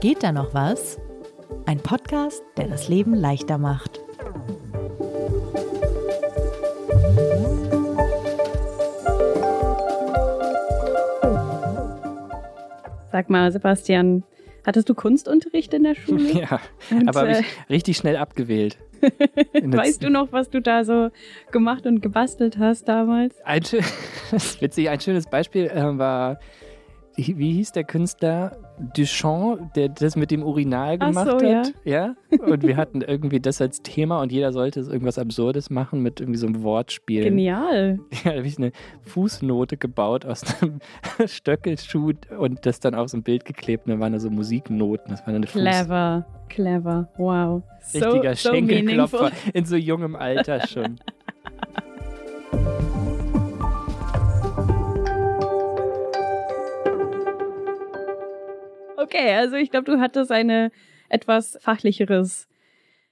Geht da noch was? Ein Podcast, der das Leben leichter macht. Sag mal, Sebastian, hattest du Kunstunterricht in der Schule? Ja, Und, aber habe ich äh, richtig schnell abgewählt. weißt du noch, was du da so gemacht und gebastelt hast damals? Ein, das ist witzig, ein schönes Beispiel äh, war wie hieß der Künstler? Duchamp, der das mit dem Urinal gemacht so, hat. Ja. ja. Und wir hatten irgendwie das als Thema und jeder sollte irgendwas Absurdes machen mit irgendwie so einem Wortspiel. Genial. Ja, da habe ich eine Fußnote gebaut aus einem Stöckelschuh und das dann auf so ein Bild geklebt und dann waren da so Musiknoten. Das war eine Clever, Fuß clever, wow. Richtiger so, Schenkelklopfer so in so jungem Alter schon. Okay, also ich glaube, du hattest eine etwas fachlicheres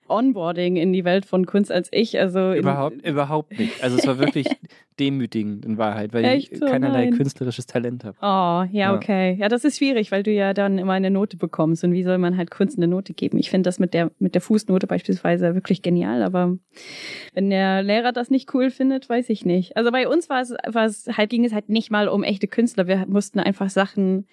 Onboarding in die Welt von Kunst als ich. Also überhaupt, überhaupt nicht. Also es war wirklich demütigend in Wahrheit, weil Echt ich keinerlei Nein. künstlerisches Talent habe. Oh, ja, ja, okay. Ja, das ist schwierig, weil du ja dann immer eine Note bekommst. Und wie soll man halt Kunst eine Note geben? Ich finde das mit der, mit der Fußnote beispielsweise wirklich genial, aber wenn der Lehrer das nicht cool findet, weiß ich nicht. Also bei uns war es, war es halt, ging es halt nicht mal um echte Künstler. Wir mussten einfach Sachen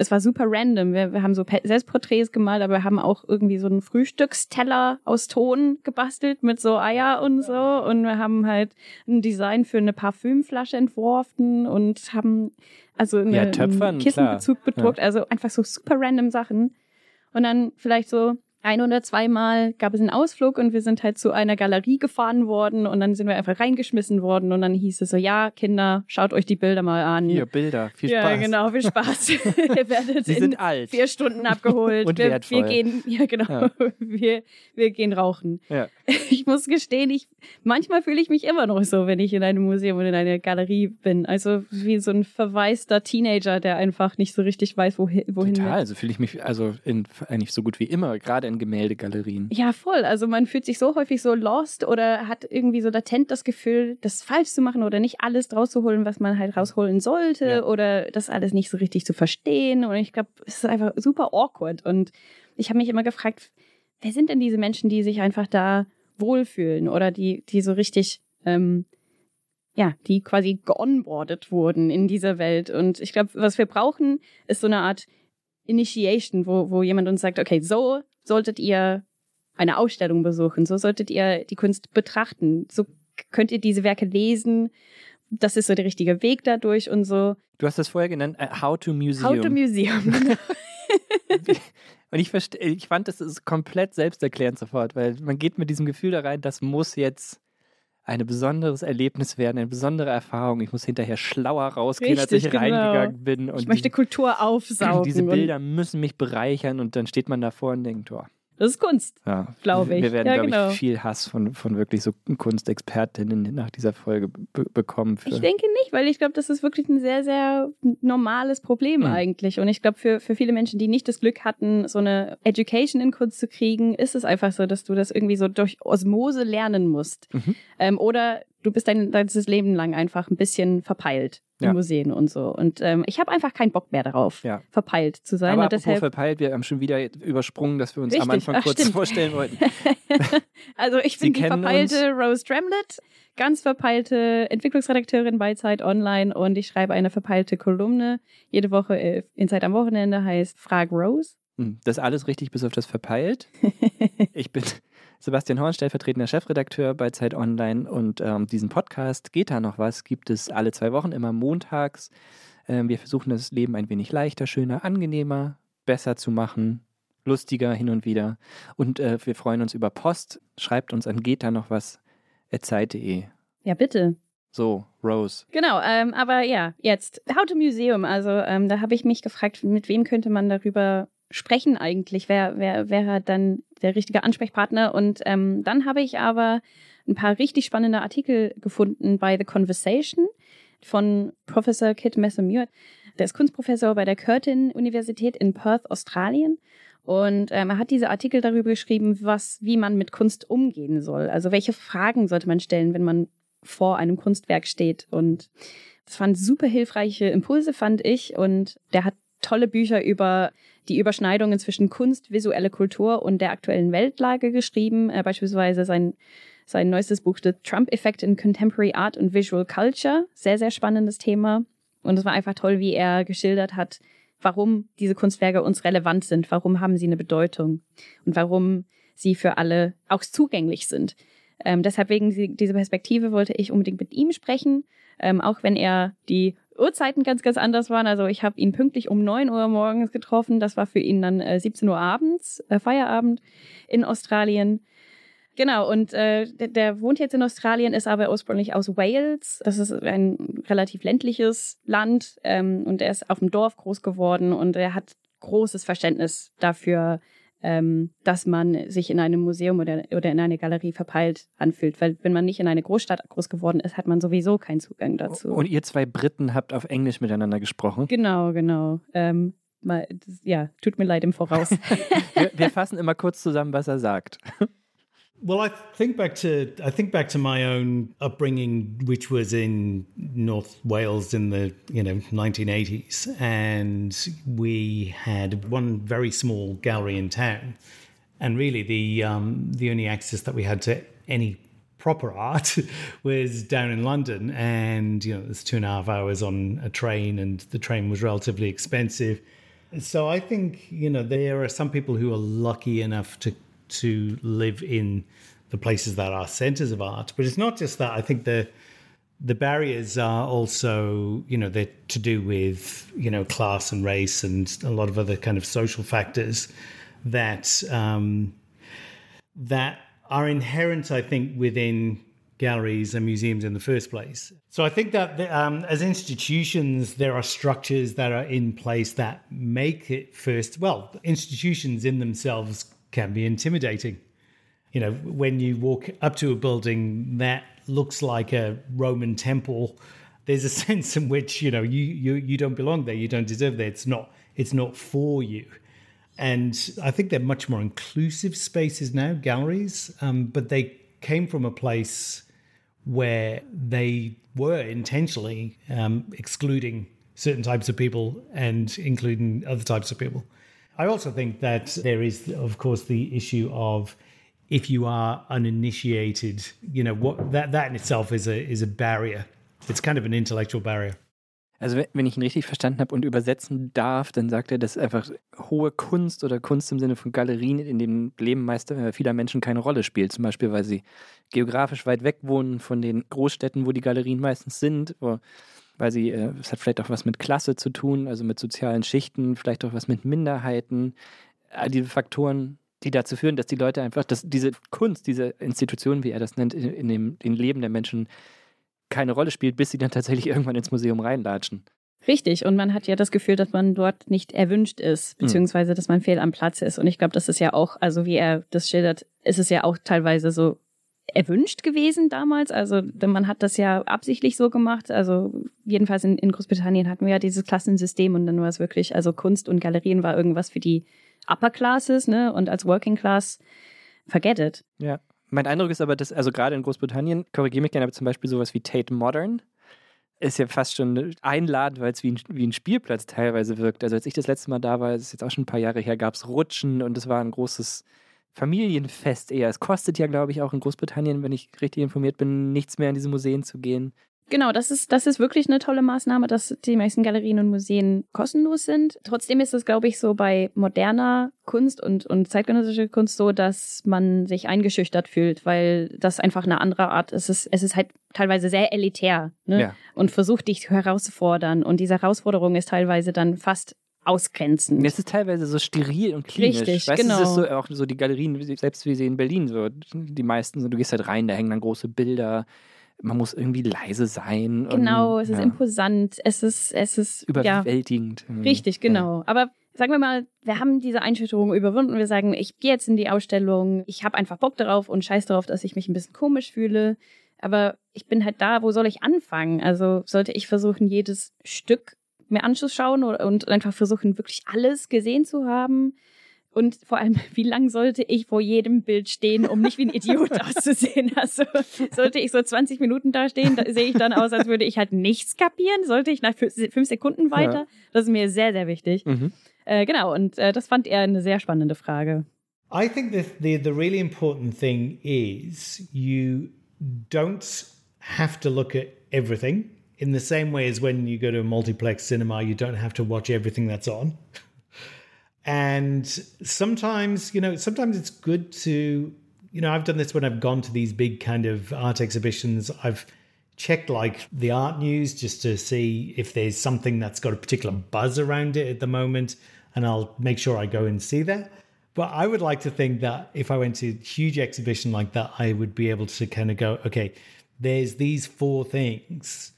es war super random. Wir, wir haben so Selbstporträts gemalt, aber wir haben auch irgendwie so einen Frühstücksteller aus Ton gebastelt mit so Eier und so. Und wir haben halt ein Design für eine Parfümflasche entworfen und haben also eine, ja, Töpfern, einen Kissenbezug bedruckt. Ja. Also einfach so super random Sachen. Und dann vielleicht so ein oder zweimal gab es einen Ausflug und wir sind halt zu einer Galerie gefahren worden und dann sind wir einfach reingeschmissen worden und dann hieß es so, ja, Kinder, schaut euch die Bilder mal an. Hier, Bilder, viel Spaß. Ja, genau, viel Spaß. Ihr werdet Sie sind alt. vier Stunden abgeholt. und wir, wertvoll. wir gehen, ja genau, ja. Wir, wir gehen rauchen. Ja. Ich muss gestehen, ich, manchmal fühle ich mich immer noch so, wenn ich in einem Museum und in einer Galerie bin. Also wie so ein verwaister Teenager, der einfach nicht so richtig weiß, wohin. wohin Total, so also fühle ich mich also in, eigentlich so gut wie immer, gerade in Gemäldegalerien. Ja, voll. Also man fühlt sich so häufig so lost oder hat irgendwie so latent das Gefühl, das falsch zu machen oder nicht alles draus zu holen, was man halt rausholen sollte ja. oder das alles nicht so richtig zu verstehen. Und ich glaube, es ist einfach super awkward. Und ich habe mich immer gefragt, wer sind denn diese Menschen, die sich einfach da wohlfühlen oder die, die so richtig, ähm, ja, die quasi geonboardet wurden in dieser Welt. Und ich glaube, was wir brauchen, ist so eine Art Initiation, wo, wo jemand uns sagt, okay, so solltet ihr eine Ausstellung besuchen, so solltet ihr die Kunst betrachten, so könnt ihr diese Werke lesen. Das ist so der richtige Weg dadurch und so. Du hast das vorher genannt, uh, How to Museum. How to Museum. und ich, ich fand, das ist komplett selbsterklärend sofort, weil man geht mit diesem Gefühl da rein, das muss jetzt ein besonderes Erlebnis werden, eine besondere Erfahrung. Ich muss hinterher schlauer rausgehen, Richtig, als ich genau. reingegangen bin. Und ich möchte Kultur aufsaugen. Diese Bilder müssen mich bereichern und dann steht man davor und denkt, oh, das ist Kunst, ja. glaube ich. Wir werden, ja, glaube genau. ich, viel Hass von, von wirklich so Kunstexpertinnen nach dieser Folge bekommen. ich denke nicht, weil ich glaube, das ist wirklich ein sehr, sehr normales Problem mhm. eigentlich. Und ich glaube, für, für viele Menschen, die nicht das Glück hatten, so eine Education in Kunst zu kriegen, ist es einfach so, dass du das irgendwie so durch Osmose lernen musst. Mhm. Ähm, oder du bist dein ganzes Leben lang einfach ein bisschen verpeilt in ja. Museen und so. Und ähm, ich habe einfach keinen Bock mehr darauf, ja. verpeilt zu sein. Aber und deshalb verpeilt, wir haben schon wieder übersprungen, dass wir uns Richtig. am Anfang Ach, kurz stimmt. vorstellen wollten. also ich bin die verpeilte uns. Rose Tremlett, ganz verpeilte Entwicklungsredakteurin bei Zeit Online und ich schreibe eine verpeilte Kolumne jede Woche äh, in Zeit am Wochenende, heißt Frag Rose. Hm, das alles richtig bis auf das verpeilt. ich bin Sebastian Horn, stellvertretender Chefredakteur bei Zeit Online und ähm, diesen Podcast Geht da noch was? gibt es alle zwei Wochen, immer montags. Ähm, wir versuchen das Leben ein wenig leichter, schöner, angenehmer, besser zu machen, lustiger hin und wieder. Und äh, wir freuen uns über Post. Schreibt uns an geht da noch was zeit.de. Ja, bitte. So, Rose. Genau, ähm, aber ja, jetzt How to Museum. Also ähm, da habe ich mich gefragt, mit wem könnte man darüber sprechen eigentlich? Wer, wer wäre dann der richtige Ansprechpartner? Und ähm, dann habe ich aber ein paar richtig spannende Artikel gefunden bei The Conversation von Professor Kit Messer-Muir. Der ist Kunstprofessor bei der Curtin-Universität in Perth, Australien. Und ähm, er hat diese Artikel darüber geschrieben, was, wie man mit Kunst umgehen soll. Also welche Fragen sollte man stellen, wenn man vor einem Kunstwerk steht. Und das waren super hilfreiche Impulse, fand ich. Und der hat tolle Bücher über die Überschneidungen zwischen Kunst, visuelle Kultur und der aktuellen Weltlage geschrieben. Äh, beispielsweise sein, sein neuestes Buch, The Trump Effect in Contemporary Art and Visual Culture. Sehr, sehr spannendes Thema. Und es war einfach toll, wie er geschildert hat, warum diese Kunstwerke uns relevant sind, warum haben sie eine Bedeutung und warum sie für alle auch zugänglich sind. Ähm, deshalb wegen dieser Perspektive wollte ich unbedingt mit ihm sprechen, ähm, auch wenn er die Uhrzeiten ganz, ganz anders waren. Also ich habe ihn pünktlich um neun Uhr morgens getroffen. Das war für ihn dann äh, 17 Uhr abends, äh, Feierabend in Australien. Genau, und äh, der, der, wohnt jetzt in Australien, ist aber ursprünglich aus Wales. Das ist ein relativ ländliches Land ähm, und er ist auf dem Dorf groß geworden und er hat großes Verständnis dafür, ähm, dass man sich in einem Museum oder, oder in eine Galerie verpeilt anfühlt. Weil wenn man nicht in eine Großstadt groß geworden ist, hat man sowieso keinen Zugang dazu. Und ihr zwei Briten habt auf Englisch miteinander gesprochen? Genau, genau. Ähm, mal, das, ja, tut mir leid im Voraus. wir, wir fassen immer kurz zusammen, was er sagt. Well, I think back to I think back to my own upbringing, which was in North Wales in the you know 1980s, and we had one very small gallery in town, and really the um, the only access that we had to any proper art was down in London, and you know it's two and a half hours on a train, and the train was relatively expensive. So I think you know there are some people who are lucky enough to to live in the places that are centers of art. But it's not just that. I think the the barriers are also, you know, they're to do with, you know, class and race and a lot of other kind of social factors that um, that are inherent, I think, within galleries and museums in the first place. So I think that um, as institutions, there are structures that are in place that make it first. Well, institutions in themselves can be intimidating. You know, when you walk up to a building that looks like a Roman temple, there's a sense in which you know you you you don't belong there, you don't deserve there. It's not it's not for you. And I think they're much more inclusive spaces now, galleries, um, but they came from a place where they were intentionally um, excluding certain types of people and including other types of people. I also think that there is, of course, the issue of if you are uninitiated, you know, what that that in itself is a is a barrier. It's kind of an intellectual barrier. Also wenn ich ihn richtig verstanden habe und übersetzen darf, dann sagt er, dass einfach hohe Kunst oder Kunst im Sinne von Galerien in dem Leben meist äh, vieler Menschen keine Rolle spielt. Zum Beispiel, weil sie geografisch weit weg wohnen von den Großstädten, wo die Galerien meistens sind. Oder weil sie, äh, es hat vielleicht auch was mit Klasse zu tun, also mit sozialen Schichten, vielleicht auch was mit Minderheiten. All diese Faktoren, die dazu führen, dass die Leute einfach, dass diese Kunst, diese Institution, wie er das nennt, in, in dem in Leben der Menschen keine Rolle spielt, bis sie dann tatsächlich irgendwann ins Museum reinlatschen. Richtig, und man hat ja das Gefühl, dass man dort nicht erwünscht ist, hm. beziehungsweise dass man fehl am Platz ist. Und ich glaube, das ist ja auch, also wie er das schildert, ist es ja auch teilweise so erwünscht gewesen damals. Also man hat das ja absichtlich so gemacht. Also jedenfalls in, in Großbritannien hatten wir ja dieses Klassensystem und dann war es wirklich, also Kunst und Galerien war irgendwas für die Upper Classes, ne? Und als Working Class, forget it. Ja. Mein Eindruck ist aber, dass, also gerade in Großbritannien, korrigiere mich gerne, aber zum Beispiel sowas wie Tate Modern ist ja fast schon einladend, weil es wie ein, wie ein Spielplatz teilweise wirkt. Also als ich das letzte Mal da war, das ist jetzt auch schon ein paar Jahre her, gab es Rutschen und es war ein großes Familienfest eher. Es kostet ja, glaube ich, auch in Großbritannien, wenn ich richtig informiert bin, nichts mehr in diese Museen zu gehen. Genau, das ist, das ist wirklich eine tolle Maßnahme, dass die meisten Galerien und Museen kostenlos sind. Trotzdem ist es, glaube ich, so bei moderner Kunst und, und zeitgenössischer Kunst so, dass man sich eingeschüchtert fühlt, weil das einfach eine andere Art ist. Es ist, es ist halt teilweise sehr elitär ne? ja. und versucht dich herausfordern. Und diese Herausforderung ist teilweise dann fast ausgrenzen. Es ist teilweise so steril und klinisch. Richtig, weißt, genau. Es ist so auch so die Galerien, selbst wie sie in Berlin so, die meisten, du gehst halt rein, da hängen dann große Bilder. Man muss irgendwie leise sein. Genau, und, es ist ja. imposant, es ist, es ist überwältigend. Ja, richtig, genau. Ja. Aber sagen wir mal, wir haben diese Einschüchterung überwunden. Wir sagen, ich gehe jetzt in die Ausstellung, ich habe einfach Bock darauf und scheiß darauf, dass ich mich ein bisschen komisch fühle. Aber ich bin halt da, wo soll ich anfangen? Also sollte ich versuchen, jedes Stück mir anzuschauen und einfach versuchen, wirklich alles gesehen zu haben. Und vor allem, wie lang sollte ich vor jedem Bild stehen, um nicht wie ein Idiot auszusehen? Also sollte ich so 20 Minuten da stehen, da sehe ich dann aus, als würde ich halt nichts kapieren. Sollte ich nach fünf Sekunden weiter? Ja. Das ist mir sehr, sehr wichtig. Mhm. Äh, genau, und äh, das fand er eine sehr spannende Frage. I think that the, the really important thing is you don't have to look at everything in the same way as when you go to a multiplex cinema, you don't have to watch everything that's on. And sometimes, you know, sometimes it's good to, you know, I've done this when I've gone to these big kind of art exhibitions. I've checked like the art news just to see if there's something that's got a particular buzz around it at the moment. And I'll make sure I go and see that. But I would like to think that if I went to a huge exhibition like that, I would be able to kind of go, okay, there's these four things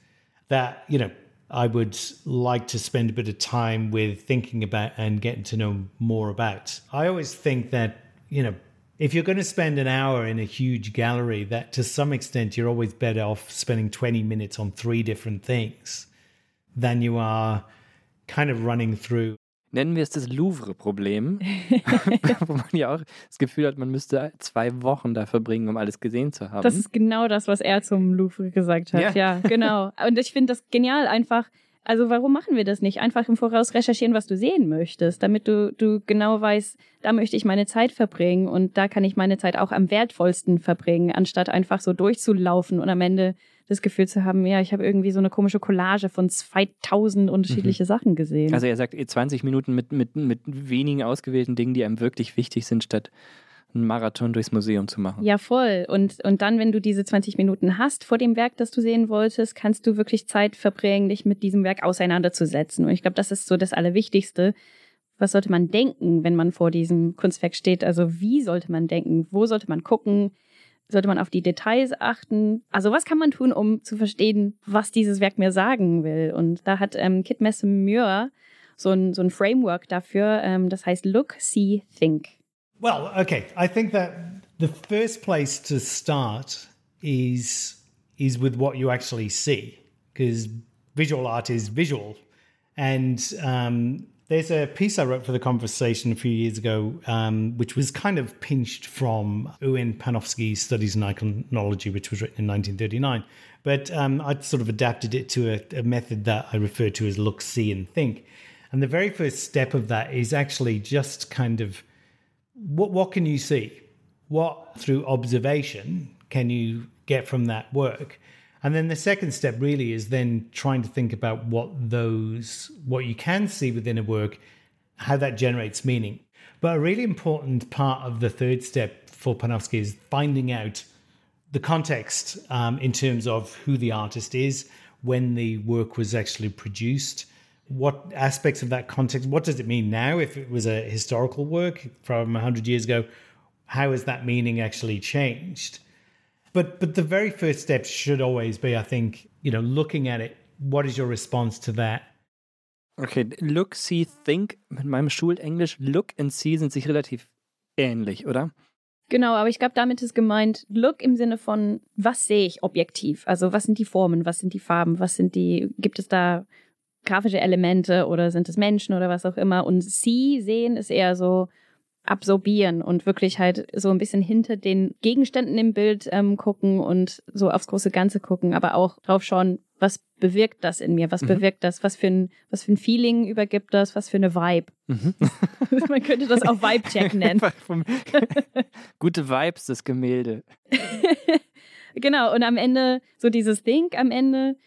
that, you know, I would like to spend a bit of time with thinking about and getting to know more about. I always think that, you know, if you're going to spend an hour in a huge gallery, that to some extent you're always better off spending 20 minutes on three different things than you are kind of running through nennen wir es das Louvre-Problem, wo man ja auch das Gefühl hat, man müsste zwei Wochen da verbringen, um alles gesehen zu haben. Das ist genau das, was er zum Louvre gesagt hat. Ja, ja genau. Und ich finde das genial einfach. Also warum machen wir das nicht? Einfach im Voraus recherchieren, was du sehen möchtest, damit du, du genau weißt, da möchte ich meine Zeit verbringen und da kann ich meine Zeit auch am wertvollsten verbringen, anstatt einfach so durchzulaufen und am Ende das Gefühl zu haben, ja, ich habe irgendwie so eine komische Collage von 2000 unterschiedliche mhm. Sachen gesehen. Also er sagt 20 Minuten mit, mit, mit wenigen ausgewählten Dingen, die einem wirklich wichtig sind, statt einen Marathon durchs Museum zu machen. Ja, voll. Und, und dann, wenn du diese 20 Minuten hast vor dem Werk, das du sehen wolltest, kannst du wirklich Zeit verbringen, dich mit diesem Werk auseinanderzusetzen. Und ich glaube, das ist so das Allerwichtigste. Was sollte man denken, wenn man vor diesem Kunstwerk steht? Also wie sollte man denken? Wo sollte man gucken? Sollte man auf die Details achten? Also was kann man tun, um zu verstehen, was dieses Werk mir sagen will? Und da hat ähm, Kit Messer so ein, so ein Framework dafür, ähm, das heißt Look, See, Think. Well, okay. I think that the first place to start is is with what you actually see, because visual art is visual, and um, there's a piece I wrote for the conversation a few years ago, um, which was kind of pinched from Ewan Panofsky's Studies in Iconology, which was written in 1939. But um, I sort of adapted it to a, a method that I refer to as look, see, and think. And the very first step of that is actually just kind of what what can you see? What through observation can you get from that work? And then the second step really is then trying to think about what those, what you can see within a work, how that generates meaning. But a really important part of the third step for Panofsky is finding out the context um, in terms of who the artist is, when the work was actually produced, what aspects of that context, what does it mean now if it was a historical work from 100 years ago? How has that meaning actually changed? But but the very first step should always be, I think, you know, looking at it. What is your response to that? Okay, look, see, think. Mit meinem Schulenglisch, look and see sind sich relativ ähnlich, oder? Genau, aber ich glaube, damit ist gemeint, look im Sinne von, was sehe ich objektiv? Also, was sind die Formen, was sind die Farben, was sind die, gibt es da grafische Elemente oder sind es Menschen oder was auch immer? Und see, sehen ist eher so, absorbieren und wirklich halt so ein bisschen hinter den Gegenständen im Bild ähm, gucken und so aufs große Ganze gucken, aber auch drauf schauen, was bewirkt das in mir, was mhm. bewirkt das, was für ein, was für ein Feeling übergibt das, was für eine Vibe. Mhm. Man könnte das auch Vibe-Check nennen. Gute Vibes, das Gemälde. genau, und am Ende, so dieses Think am Ende,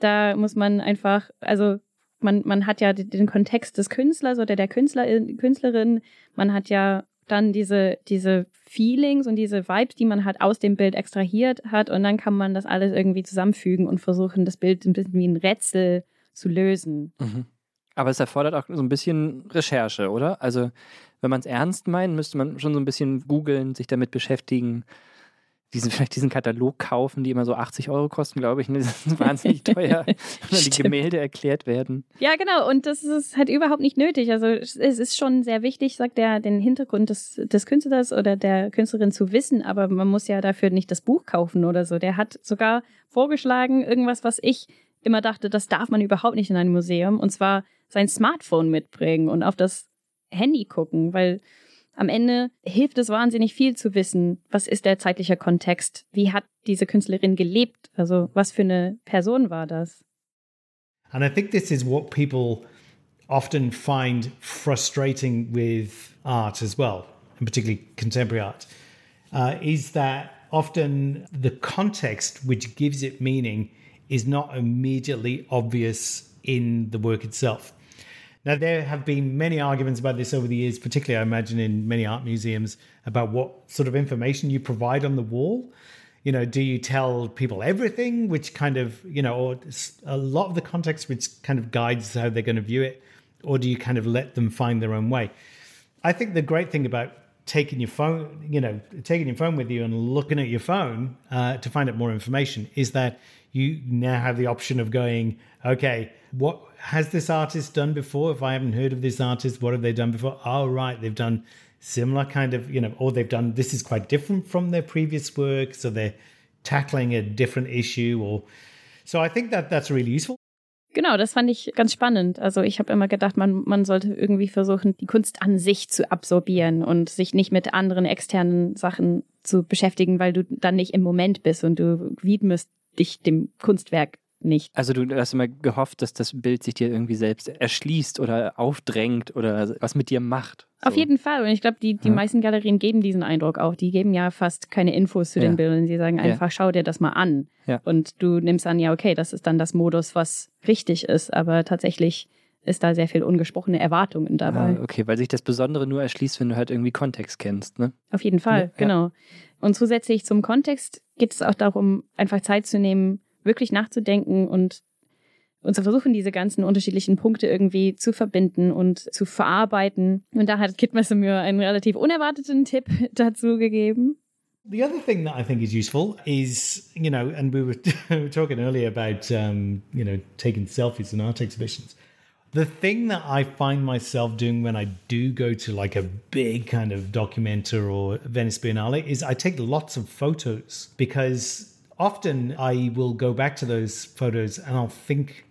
da muss man einfach, also man, man hat ja den Kontext des Künstlers oder der Künstlerin, Künstlerin, man hat ja dann diese, diese Feelings und diese Vibes, die man halt aus dem Bild extrahiert hat und dann kann man das alles irgendwie zusammenfügen und versuchen, das Bild ein bisschen wie ein Rätsel zu lösen. Mhm. Aber es erfordert auch so ein bisschen Recherche, oder? Also, wenn man es ernst meint, müsste man schon so ein bisschen googeln, sich damit beschäftigen diesen, vielleicht diesen Katalog kaufen, die immer so 80 Euro kosten, glaube ich. Ne? Das ist wahnsinnig teuer, wenn die Gemälde erklärt werden. Ja, genau. Und das ist halt überhaupt nicht nötig. Also es ist schon sehr wichtig, sagt er, den Hintergrund des, des Künstlers oder der Künstlerin zu wissen. Aber man muss ja dafür nicht das Buch kaufen oder so. Der hat sogar vorgeschlagen, irgendwas, was ich immer dachte, das darf man überhaupt nicht in einem Museum. Und zwar sein Smartphone mitbringen und auf das Handy gucken, weil am Ende hilft es wahnsinnig viel zu wissen, was ist der zeitliche Kontext, wie hat diese Künstlerin gelebt, also was für eine Person war das. And I think this is what people often find frustrating with art as well, and particularly contemporary art, uh, is that often the context which gives it meaning is not immediately obvious in the work itself. Now, there have been many arguments about this over the years, particularly, I imagine, in many art museums, about what sort of information you provide on the wall. You know, do you tell people everything, which kind of, you know, or a lot of the context which kind of guides how they're going to view it, or do you kind of let them find their own way? I think the great thing about taking your phone, you know, taking your phone with you and looking at your phone uh, to find out more information is that you now have the option of going, okay, what has this artist done before? If I haven't heard of this artist, what have they done before? Oh, right, they've done similar kind of, you know, or they've done this is quite different from their previous work. So they're tackling a different issue or so I think that that's really useful. Genau, das fand ich ganz spannend. Also ich habe immer gedacht, man, man sollte irgendwie versuchen, die Kunst an sich zu absorbieren und sich nicht mit anderen externen Sachen zu beschäftigen, weil du dann nicht im Moment bist und du widmest dich dem Kunstwerk nicht. Also du hast immer gehofft, dass das Bild sich dir irgendwie selbst erschließt oder aufdrängt oder was mit dir macht. So. Auf jeden Fall. Und ich glaube, die, die ja. meisten Galerien geben diesen Eindruck auch. Die geben ja fast keine Infos zu ja. den Bildern. Sie sagen einfach, ja. schau dir das mal an. Und du nimmst an, ja, okay, das ist dann das Modus, was richtig ist. Aber tatsächlich ist da sehr viel ungesprochene Erwartungen dabei. Ah, okay, weil sich das Besondere nur erschließt, wenn du halt irgendwie Kontext kennst, ne? Auf jeden Fall, genau. Und zusätzlich zum Kontext geht es auch darum, einfach Zeit zu nehmen, wirklich nachzudenken und und zu versuchen, diese ganzen unterschiedlichen Punkte irgendwie zu verbinden und zu verarbeiten. Und da hat Kit mir einen relativ unerwarteten Tipp dazu gegeben. The other thing that I think is useful is, you know, and we were, we were talking earlier about, um, you know, taking selfies in art exhibitions. The thing that I find myself doing when I do go to like a big kind of documenter or Venice Biennale is I take lots of photos because often I will go back to those photos and I'll think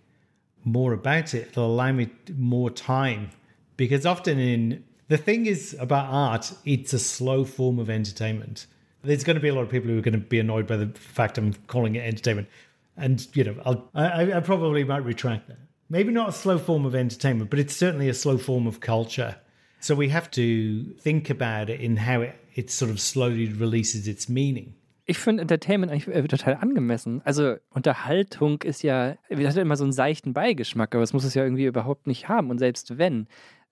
more about it. It'll allow me more time because often in the thing is about art, it's a slow form of entertainment. There's going to be a lot of people who are going to be annoyed by the fact I'm calling it entertainment, and you know, I'll, I, I probably might retract that. Maybe not a slow form of entertainment, but it's certainly a slow form of culture. So we have to think about it in how it, it sort of slowly releases its meaning. Ich finde Entertainment eigentlich äh, total angemessen. Also Unterhaltung ist ja, das hat immer so einen seichten Beigeschmack, aber es muss es ja irgendwie überhaupt nicht haben. Und selbst wenn,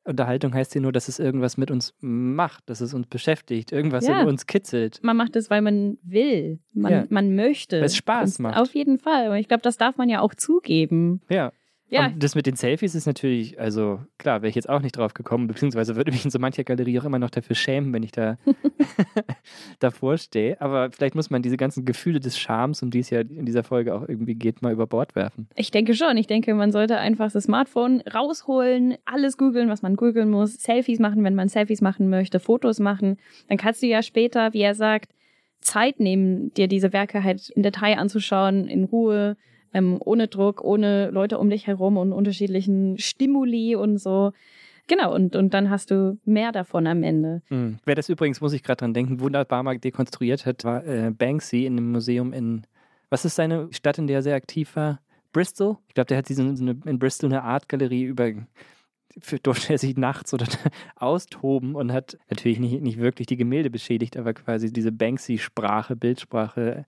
Unterhaltung heißt ja nur, dass es irgendwas mit uns macht, dass es uns beschäftigt, irgendwas ja. in uns kitzelt. Man macht es, weil man will, man, ja. man möchte. Weil es Spaß macht. Auf jeden Fall. Und ich glaube, das darf man ja auch zugeben. Ja. Ja. Und das mit den Selfies ist natürlich, also klar, wäre ich jetzt auch nicht drauf gekommen, beziehungsweise würde mich in so mancher Galerie auch immer noch dafür schämen, wenn ich da davor stehe. Aber vielleicht muss man diese ganzen Gefühle des Charmes, um die es ja in dieser Folge auch irgendwie geht, mal über Bord werfen. Ich denke schon. Ich denke, man sollte einfach das Smartphone rausholen, alles googeln, was man googeln muss, Selfies machen, wenn man Selfies machen möchte, Fotos machen. Dann kannst du ja später, wie er sagt, Zeit nehmen, dir diese Werke halt in Detail anzuschauen, in Ruhe ähm, ohne Druck, ohne Leute um dich herum und unterschiedlichen Stimuli und so. Genau, und, und dann hast du mehr davon am Ende. Mhm. Wer das übrigens, muss ich gerade dran denken, wunderbar mal dekonstruiert hat, war äh, Banksy in einem Museum in, was ist seine Stadt, in der er sehr aktiv war? Bristol? Ich glaube, der hat diese, in Bristol eine Artgalerie über für, durfte er sich nachts oder austoben und hat natürlich nicht, nicht wirklich die Gemälde beschädigt, aber quasi diese Banksy-Sprache, Bildsprache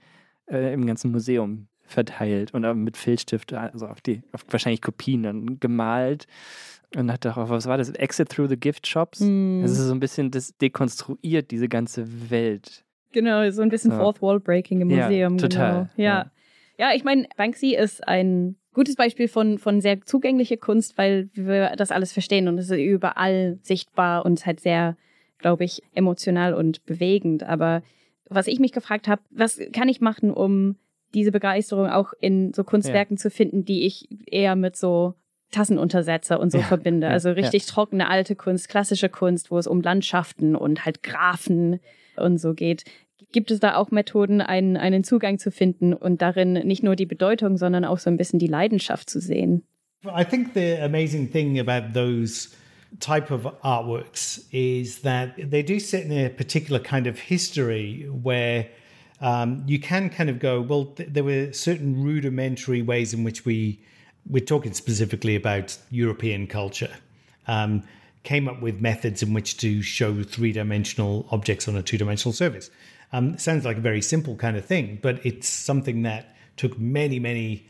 äh, im ganzen Museum verteilt und mit Filzstift, also auf die, auf wahrscheinlich Kopien dann gemalt. Und hat auch, was war das? Exit through the Gift Shops. Mm. Das ist so ein bisschen das dekonstruiert, diese ganze Welt. Genau, so ein bisschen so. Fourth Wall Breaking im Museum. Ja, total. Genau. Ja. ja. ja, ich meine, Banksy ist ein gutes Beispiel von, von sehr zugänglicher Kunst, weil wir das alles verstehen und es ist überall sichtbar und halt sehr, glaube ich, emotional und bewegend. Aber was ich mich gefragt habe, was kann ich machen, um diese Begeisterung auch in so Kunstwerken ja. zu finden, die ich eher mit so Tassenuntersetzer und so ja, verbinde. Also richtig ja. trockene alte Kunst, klassische Kunst, wo es um Landschaften und halt Grafen und so geht. Gibt es da auch Methoden, einen, einen Zugang zu finden und darin nicht nur die Bedeutung, sondern auch so ein bisschen die Leidenschaft zu sehen? I think the amazing thing about those type of artworks is that they do sit in a particular kind of history where um, you can kind of go, well, th- there were certain rudimentary ways in which we, we're talking specifically about European culture, um, came up with methods in which to show three dimensional objects on a two dimensional surface. Um, sounds like a very simple kind of thing, but it's something that took many, many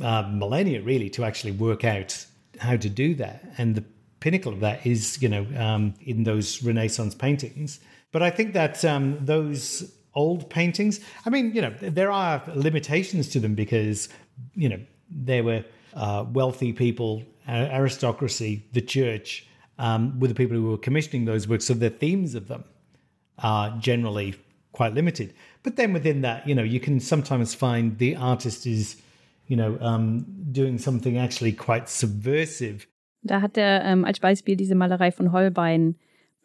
uh, millennia really to actually work out how to do that. And the pinnacle of that is, you know, um, in those Renaissance paintings. But I think that um, those old paintings, I mean, you know, there are limitations to them because, you know, there were uh, wealthy people, aristocracy, the church, um, were the people who were commissioning those works. So the themes of them are generally quite limited. But then within that, you know, you can sometimes find the artist is, you know, um, doing something actually quite subversive. Da hat er ähm, als Beispiel diese Malerei von Holbein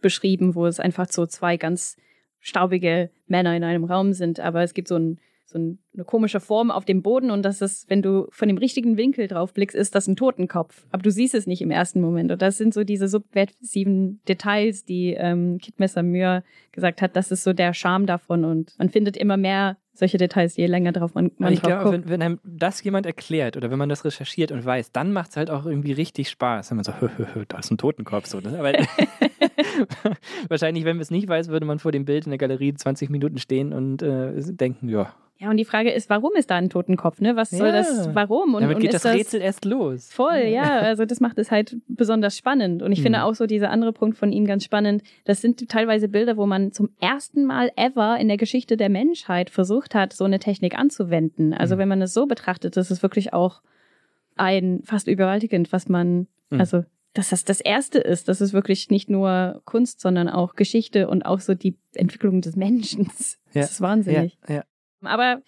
beschrieben, wo es einfach so zwei ganz staubige Männer in einem Raum sind, aber es gibt so ein so eine komische Form auf dem Boden und das ist, wenn du von dem richtigen Winkel drauf blickst, ist das ein Totenkopf. Aber du siehst es nicht im ersten Moment. Und das sind so diese subversiven Details, die ähm, Kidmesser Mühr gesagt hat, das ist so der Charme davon und man findet immer mehr solche Details, je länger drauf man, man ich drauf glaube, guckt. wenn, wenn einem das jemand erklärt oder wenn man das recherchiert und weiß, dann macht es halt auch irgendwie richtig Spaß. Wenn man so, hö, hö, hö, da ist ein Totenkopf. So, ne? Aber wahrscheinlich, wenn man es nicht weiß, würde man vor dem Bild in der Galerie 20 Minuten stehen und äh, denken, ja, Ja, und die Frage ist, warum ist da ein Totenkopf? Ne? Was soll Ja. das? Warum? Und, damit geht das Rätsel erst los. Voll, ja. Also das macht es halt besonders spannend. Und ich finde Mhm. auch so dieser andere Punkt von ihm ganz spannend. Das sind teilweise Bilder, wo man zum ersten Mal ever in der Geschichte der Menschheit versucht hat, so eine Technik anzuwenden. Also Mhm. wenn man es so betrachtet, das ist wirklich auch ein fast überwältigend, was man, Mhm. also dass das das erste ist. Das ist wirklich nicht nur Kunst, sondern auch Geschichte und auch so die Entwicklung des Menschen. Das Ja. ist wahnsinnig. Ja, ja. Aber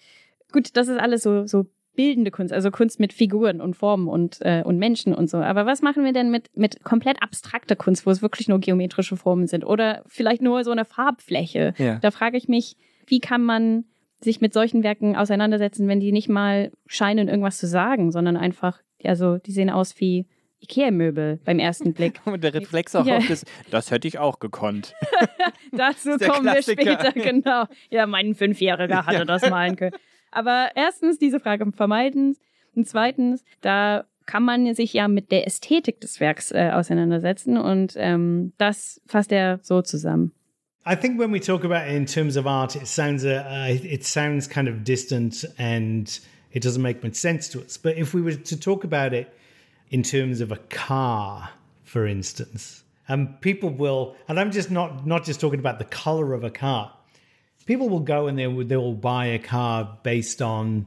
gut, das ist alles so, so bildende Kunst, also Kunst mit Figuren und Formen und, äh, und Menschen und so. Aber was machen wir denn mit, mit komplett abstrakter Kunst, wo es wirklich nur geometrische Formen sind oder vielleicht nur so eine Farbfläche? Ja. Da frage ich mich, wie kann man sich mit solchen Werken auseinandersetzen, wenn die nicht mal scheinen, irgendwas zu sagen, sondern einfach, also die sehen aus wie Ikea-Möbel beim ersten Blick. Und der Reflex auch Ja. auf das, das hätte ich auch gekonnt. Dazu kommen wir später, genau. Ja, mein Fünfjähriger hatte das malen können. Aber erstens, diese Frage vermeiden. Und zweitens, da kann man sich ja mit der Ästhetik des Werks äh, auseinandersetzen. Und ähm, das fasst er so zusammen. I think when we talk about it in terms of art, it sounds uh, uh, it sounds kind of distant and it doesn't make much sense to us. But if we were to talk about it in terms of a car, for instance, um, people will, and I'm just not not just talking about the color of a car. People will go and they will they will buy a car based on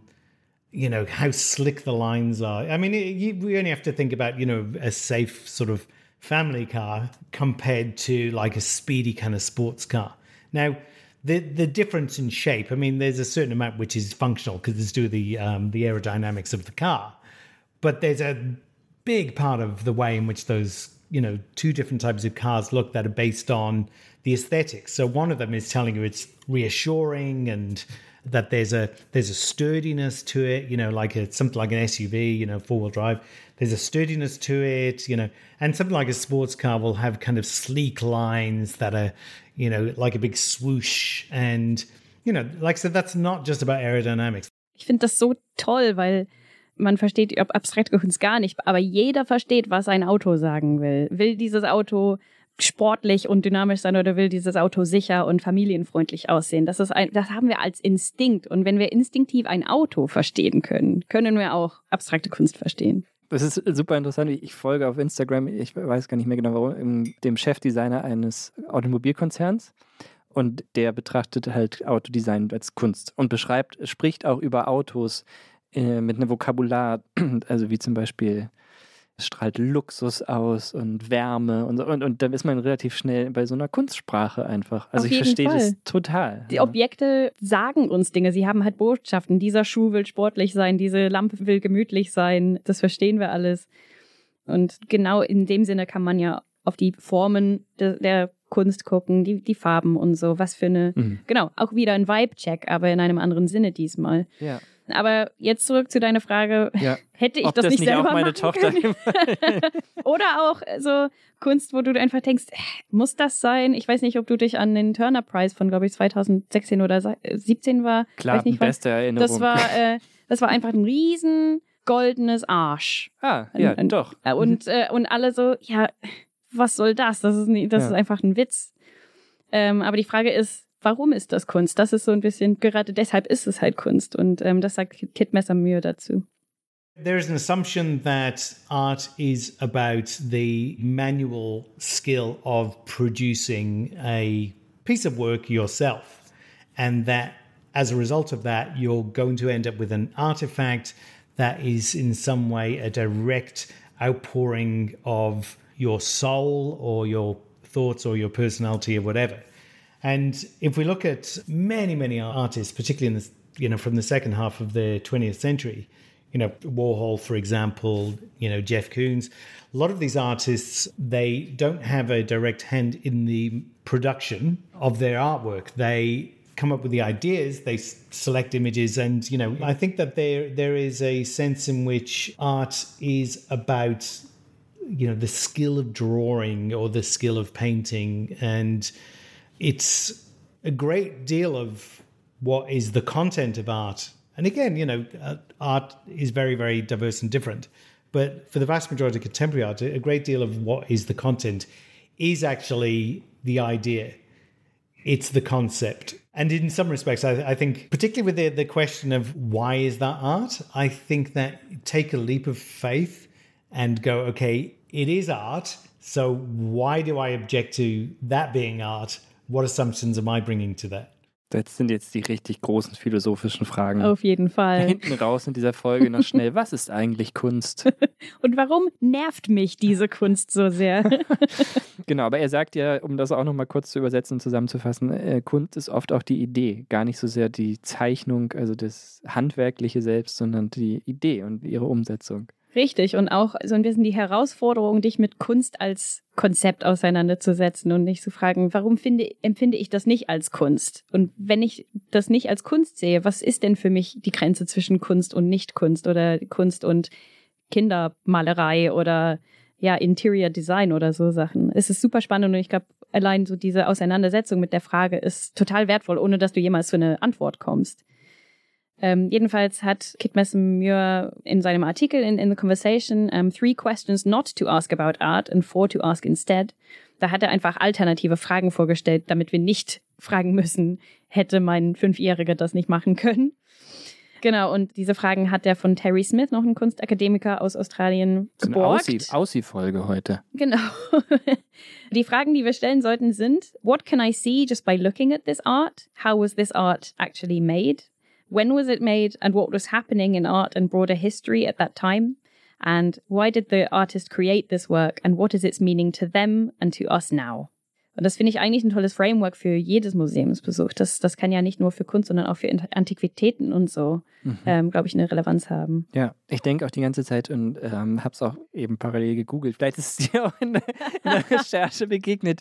you know how slick the lines are. I mean, it, you, we only have to think about you know a safe sort of family car compared to like a speedy kind of sports car. Now, the the difference in shape. I mean, there's a certain amount which is functional because it's due to the um, the aerodynamics of the car, but there's a big part of the way in which those you know two different types of cars look that are based on the aesthetics. So one of them is telling you it's reassuring and that there's a there's a sturdiness to it, you know, like a something like an SUV, you know, four wheel drive. There's a sturdiness to it, you know, and something like a sports car will have kind of sleek lines that are, you know, like a big swoosh. And, you know, like I said, that's not just about aerodynamics. Ich finde das so toll, weil man versteht abstrakte Kunst gar nicht, aber jeder versteht, was ein Auto sagen will. Will dieses Auto sportlich und dynamisch sein oder will dieses Auto sicher und familienfreundlich aussehen? Das ist ein, das haben wir als Instinkt. Und wenn wir instinktiv ein Auto verstehen können, können wir auch abstrakte Kunst verstehen. Das ist super interessant. Ich folge auf Instagram, ich weiß gar nicht mehr genau warum, dem Chefdesigner eines Automobilkonzerns. Und der betrachtet halt Autodesign als Kunst und beschreibt, spricht auch über Autos äh, mit einem Vokabular, also wie zum Beispiel, es strahlt Luxus aus und Wärme und so. Und, und dann ist man relativ schnell bei so einer Kunstsprache einfach. Also Auf ich verstehe das total. Die. Objekte sagen uns Dinge. Sie haben halt Botschaften. Dieser Schuh will sportlich sein, diese Lampe will gemütlich sein. Das verstehen wir alles. Und genau in dem Sinne kann man ja auf die Formen de, der Kunst gucken, die, die Farben und so. Was für eine, Mhm. genau, auch wieder ein Vibe-Check, aber in einem anderen Sinne diesmal. ja. Aber jetzt zurück zu deiner Frage. Ja. Hätte ich Ob das, das nicht nicht auch selber meine machen Tochter können? Oder auch so Kunst, wo du einfach denkst, äh, muss das sein? Ich weiß nicht, ob du dich an den Turner Prize von, glaube ich, 2016 oder 17 war. Klar, weiß nicht, beste Erinnerung. Das war, äh, das war einfach ein riesen goldenes Arsch. ah, ja, ein- doch. Äh, Und, äh, und alle so, ja, was soll das? Das ist, nie, das Ja. ist einfach ein Witz. Ähm, aber die Frage ist, warum ist das Kunst? Das ist so ein bisschen, gerade deshalb ist es halt Kunst. Und ähm, das sagt Kit Messermühe dazu. There's an assumption that art is about the manual skill of producing a piece of work yourself. And that as a result of that, you're going to end up with an artifact that is in some way a direct outpouring of your soul or your thoughts or your personality or whatever. And if we look at many, many artists, particularly in the, you know, from the second half of the 20th century, you know, Warhol, for example, you know, Jeff Koons, a lot of these artists, they don't have a direct hand in the production of their artwork. They come up with the ideas, they select images, and, you know, I think that there there is a sense in which art is about you know the skill of drawing or the skill of painting and it's a great deal of what is the content of art and again you know uh, art is very very diverse and different but for the vast majority of contemporary art a great deal of what is the content is actually the idea it's the concept. And in some respects, I, I think, particularly with the, the question of why is that art, I think that take a leap of faith and go, okay, it is art. So why do I object to that being art? What assumptions am I bringing to that? Das sind jetzt die richtig großen philosophischen Fragen. Auf jeden Fall. Hinten raus in dieser Folge noch schnell. Was ist eigentlich Kunst? Und warum nervt mich diese Kunst so sehr? Genau, aber er sagt ja, um das auch nochmal kurz zu übersetzen und zusammenzufassen, äh, Kunst ist oft auch die Idee, gar nicht so sehr die Zeichnung, also das Handwerkliche selbst, sondern die Idee und ihre Umsetzung. Richtig. Und auch so ein bisschen die Herausforderung, dich mit Kunst als Konzept auseinanderzusetzen und nicht zu fragen, warum finde, empfinde ich das nicht als Kunst? Und wenn ich das nicht als Kunst sehe, was ist denn für mich die Grenze zwischen Kunst und Nicht-Kunst oder Kunst und Kindermalerei oder ja, Interior Design oder so Sachen. Es ist super spannend und ich glaube, allein so diese Auseinandersetzung mit der Frage ist total wertvoll, ohne dass du jemals zu einer Antwort kommst. Ähm, jedenfalls hat Kit Messemer in seinem Artikel in, in The Conversation um, Three Questions Not to Ask About Art and Four to Ask Instead. Da hat er einfach alternative Fragen vorgestellt, damit wir nicht fragen müssen, hätte mein Fünfjähriger das nicht machen können. Genau, und diese Fragen hat er von Terry Smith, noch ein Kunstakademiker aus Australien, eine geborgt. Aussie- Aussie-Folge heute. Genau. Die Fragen, die wir stellen sollten, sind: What can I see just by looking at this art? How was this art actually made? When was it made? And what was happening in art and broader history at that time? And why did the artist create this work? And what is its meaning to them and to us now? Und das finde ich eigentlich ein tolles Framework für jedes Museumsbesuch. Das, das kann ja nicht nur für Kunst, sondern auch für Antiquitäten und so, ähm, glaube ich, eine Relevanz haben. Ja, ich denke auch die ganze Zeit und ähm, habe es auch eben parallel gegoogelt. Vielleicht ist es dir auch in der, in der Recherche begegnet.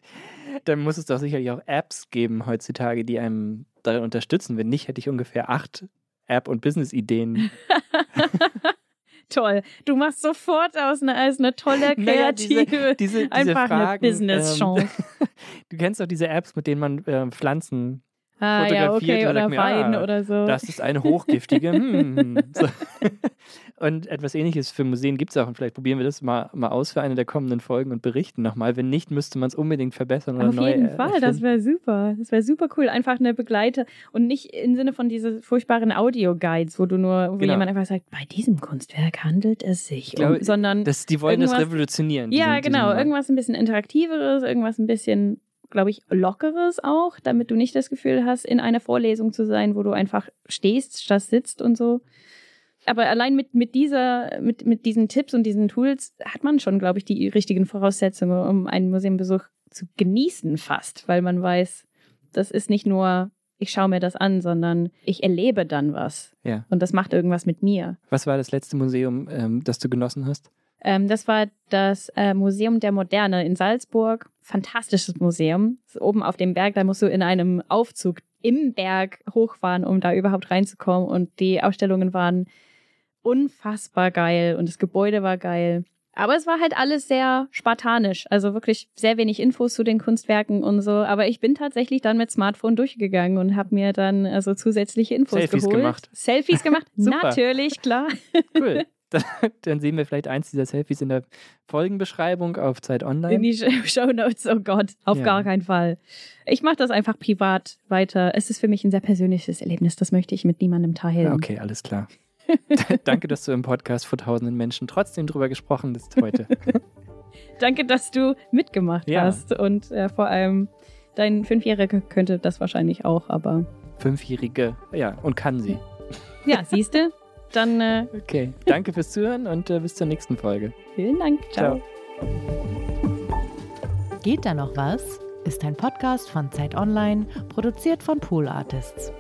Dann muss es doch sicherlich auch Apps geben heutzutage, die einem darin unterstützen. Wenn nicht, hätte ich ungefähr acht App- und Business-Ideen. Toll. Du machst sofort aus eine, als eine tolle, Naja, kreative, diese, diese, diese einfach eine Fragen, Business-Chance. Ähm, du kennst doch diese Apps, mit denen man äh, Pflanzen ah, ja, fotografiert okay, und oder sagt mir, Wein ah, oder so. Das ist eine hochgiftige. hm. so. Und etwas ähnliches für Museen gibt es auch. Und vielleicht probieren wir das mal, mal aus für eine der kommenden Folgen und berichten nochmal. Wenn nicht, müsste man es unbedingt verbessern oder Auf neu jeden äh, Fall, das erfinden. wäre super. Das wäre super cool. Einfach eine Begleiter und nicht im Sinne von diese furchtbaren Audio-Guides, wo du nur, wo Genau. jemand einfach sagt, bei diesem Kunstwerk handelt es sich Ich glaube, um, sondern das, die wollen das revolutionieren. ja, diesen- genau, diesen- irgendwas ein bisschen interaktiveres, irgendwas ein bisschen, glaube ich, lockeres auch, damit du nicht das Gefühl hast, in einer Vorlesung zu sein, wo du einfach stehst, statt sitzt und so. Aber allein mit, mit dieser, mit, mit diesen Tipps und diesen Tools hat man schon, glaube ich, die richtigen Voraussetzungen, um einen Museumbesuch zu genießen fast, weil man weiß, das ist nicht nur, ich schaue mir das an, sondern ich erlebe dann was. Ja. Und das macht irgendwas mit mir. Was war das letzte Museum, ähm, das du genossen hast? Ähm, das war das äh, Museum der Moderne in Salzburg. Fantastisches Museum. Oben auf dem Berg, da musst du in einem Aufzug im Berg hochfahren, um da überhaupt reinzukommen. Und die Ausstellungen waren unfassbar geil und das Gebäude war geil. Aber es war halt alles sehr spartanisch, also wirklich sehr wenig Infos zu den Kunstwerken und so. Aber ich bin tatsächlich dann mit Smartphone durchgegangen und habe mir dann also zusätzliche Infos Selfies geholt. gemacht. Selfies gemacht, natürlich, klar. Cool. Dann, sehen wir vielleicht eins dieser Selfies in der Folgenbeschreibung auf Zeit In Online. die Show Notes, oh Gott, auf Ja. gar keinen Fall. Ich mache das einfach privat weiter. Es ist für mich ein sehr persönliches Erlebnis, das möchte ich mit niemandem teilen. Okay, alles klar. Danke, dass du im Podcast vor tausenden Menschen trotzdem drüber gesprochen hast heute. Danke, dass du mitgemacht Ja. hast und äh, vor allem dein Fünfjähriger könnte das wahrscheinlich auch, aber Fünfjährige, ja, und kann sie. ja, siehst du? Dann äh, Okay, danke fürs Zuhören und äh, bis zur nächsten Folge. vielen Dank. Ciao. Geht da noch was? Ist ein Podcast von Zeit Online, produziert von Pool Artists.